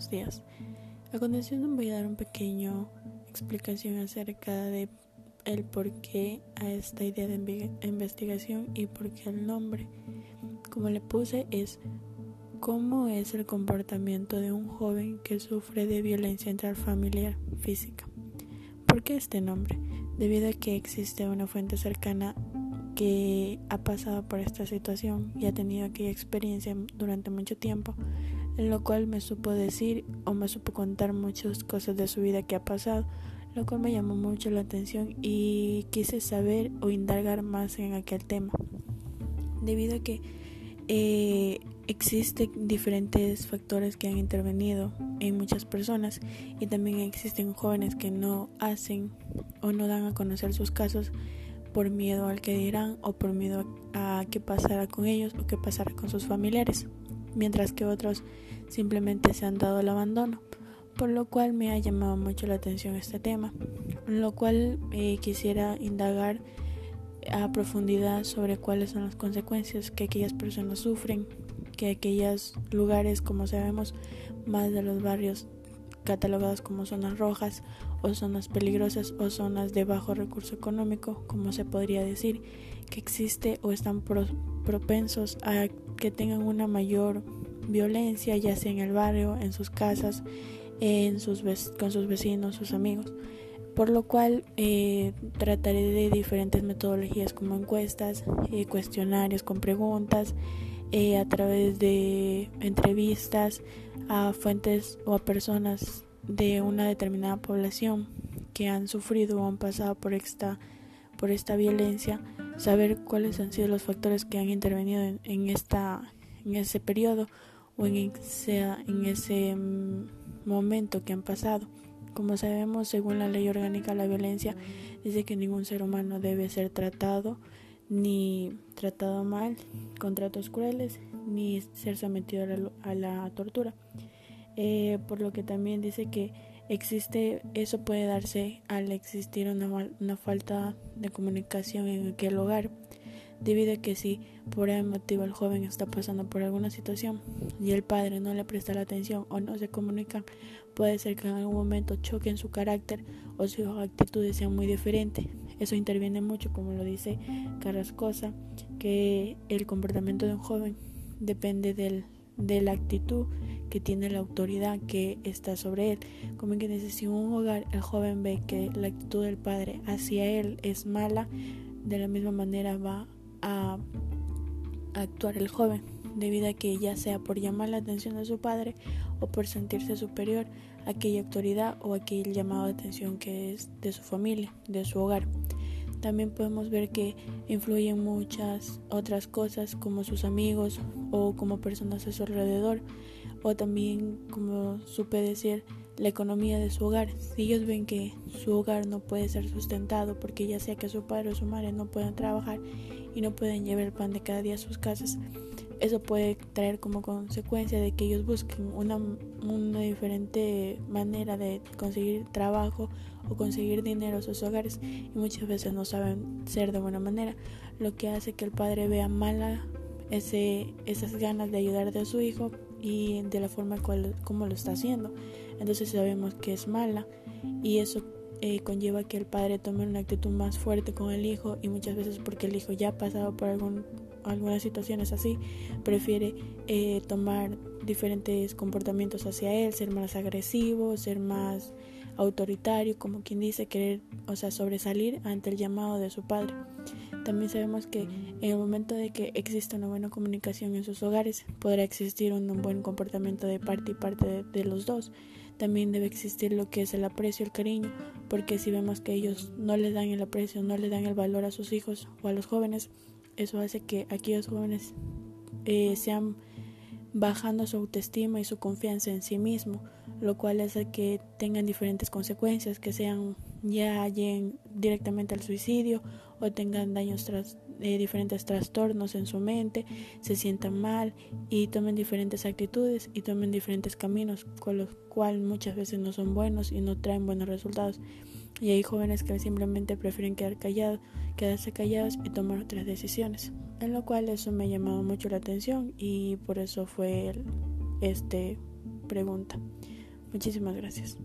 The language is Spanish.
Buenos días. A continuación voy a dar un pequeño explicación acerca de el por qué a esta idea de investigación y por qué el nombre. Como le puse es cómo es el comportamiento de un joven que sufre de violencia intrafamiliar física. ¿Por qué este nombre? Debido a que existe una fuente cercana que ha pasado por esta situación y ha tenido aquella experiencia durante mucho tiempo, en lo cual me supo decir o me supo contar muchas cosas de su vida que ha pasado, lo cual me llamó mucho la atención y quise saber o indagar más en aquel tema, debido a que eh, existen diferentes factores que han intervenido en muchas personas y también existen jóvenes que no hacen o no dan a conocer sus casos por miedo al que dirán o por miedo a qué pasará con ellos o qué pasará con sus familiares, mientras que otros simplemente se han dado el abandono, por lo cual me ha llamado mucho la atención este tema, lo cual eh, quisiera indagar a profundidad sobre cuáles son las consecuencias que aquellas personas sufren, que aquellos lugares, como sabemos, más de los barrios catalogados como zonas rojas o zonas peligrosas o zonas de bajo recurso económico, como se podría decir, que existe o están propensos a que tengan una mayor violencia, ya sea en el barrio, en sus casas, en sus con sus vecinos, sus amigos. Por lo cual eh, trataré de diferentes metodologías como encuestas, eh, cuestionarios con preguntas, eh, a través de entrevistas a fuentes o a personas de una determinada población que han sufrido o han pasado por esta, por esta violencia, saber cuáles han sido los factores que han intervenido en, esta, en ese periodo o en ese, en ese mm, momento que han pasado. Como sabemos, según la ley orgánica, la violencia dice que ningún ser humano debe ser tratado ni tratado mal, con tratos crueles, ni ser sometido a la, tortura. Eh, por lo que también dice que existe, eso puede darse al existir una, una falta de comunicación en aquel hogar, debido a que si por el motivo el joven está pasando por alguna situación y el padre no le presta la atención o no se comunica, puede ser que en algún momento choque en su carácter o sus actitudes sean muy diferentes. Eso interviene mucho, como lo dice Carrascosa, que el comportamiento de un joven depende del, de la actitud que tiene la autoridad que está sobre él. Como que dice, si un hogar el joven ve que la actitud del padre hacia él es mala, de la misma manera va a actuar el joven, debido a que ya sea por llamar la atención de su padre o por sentirse superior a aquella autoridad o aquel llamado de atención que es de su familia, de su hogar. También podemos ver que influyen muchas otras cosas como sus amigos o como personas a su alrededor o también como supe decir la economía de su hogar. Si ellos ven que su hogar no puede ser sustentado porque ya sea que su padre o su madre no puedan trabajar y no pueden llevar el pan de cada día a sus casas, eso puede traer como consecuencia de que ellos busquen una, una diferente manera de conseguir trabajo o conseguir dinero a sus hogares y muchas veces no saben ser de buena manera, lo que hace que el padre vea mala ese, esas ganas de ayudar a su hijo y de la forma como lo está haciendo. Entonces sabemos que es mala y eso eh, conlleva que el padre tome una actitud más fuerte con el hijo y muchas veces porque el hijo ya ha pasado por algún, algunas situaciones así, prefiere eh, tomar diferentes comportamientos hacia él, ser más agresivo, ser más autoritario, como quien dice, querer, o sea, sobresalir ante el llamado de su padre. También sabemos que en el momento de que exista una buena comunicación en sus hogares, podrá existir un, buen comportamiento de parte y parte de los dos también debe existir lo que es el aprecio, el cariño, porque si vemos que ellos no le dan el aprecio, no le dan el valor a sus hijos o a los jóvenes, eso hace que aquellos jóvenes eh, sean bajando su autoestima y su confianza en sí mismo, lo cual hace que tengan diferentes consecuencias, que sean ya lleguen directamente al suicidio o tengan daños tras, eh, diferentes trastornos en su mente, se sientan mal y tomen diferentes actitudes y tomen diferentes caminos, con los cuales muchas veces no son buenos y no traen buenos resultados. Y hay jóvenes que simplemente prefieren quedar callados, quedarse callados y tomar otras decisiones. En lo cual eso me ha llamado mucho la atención y por eso fue este pregunta. Muchísimas gracias.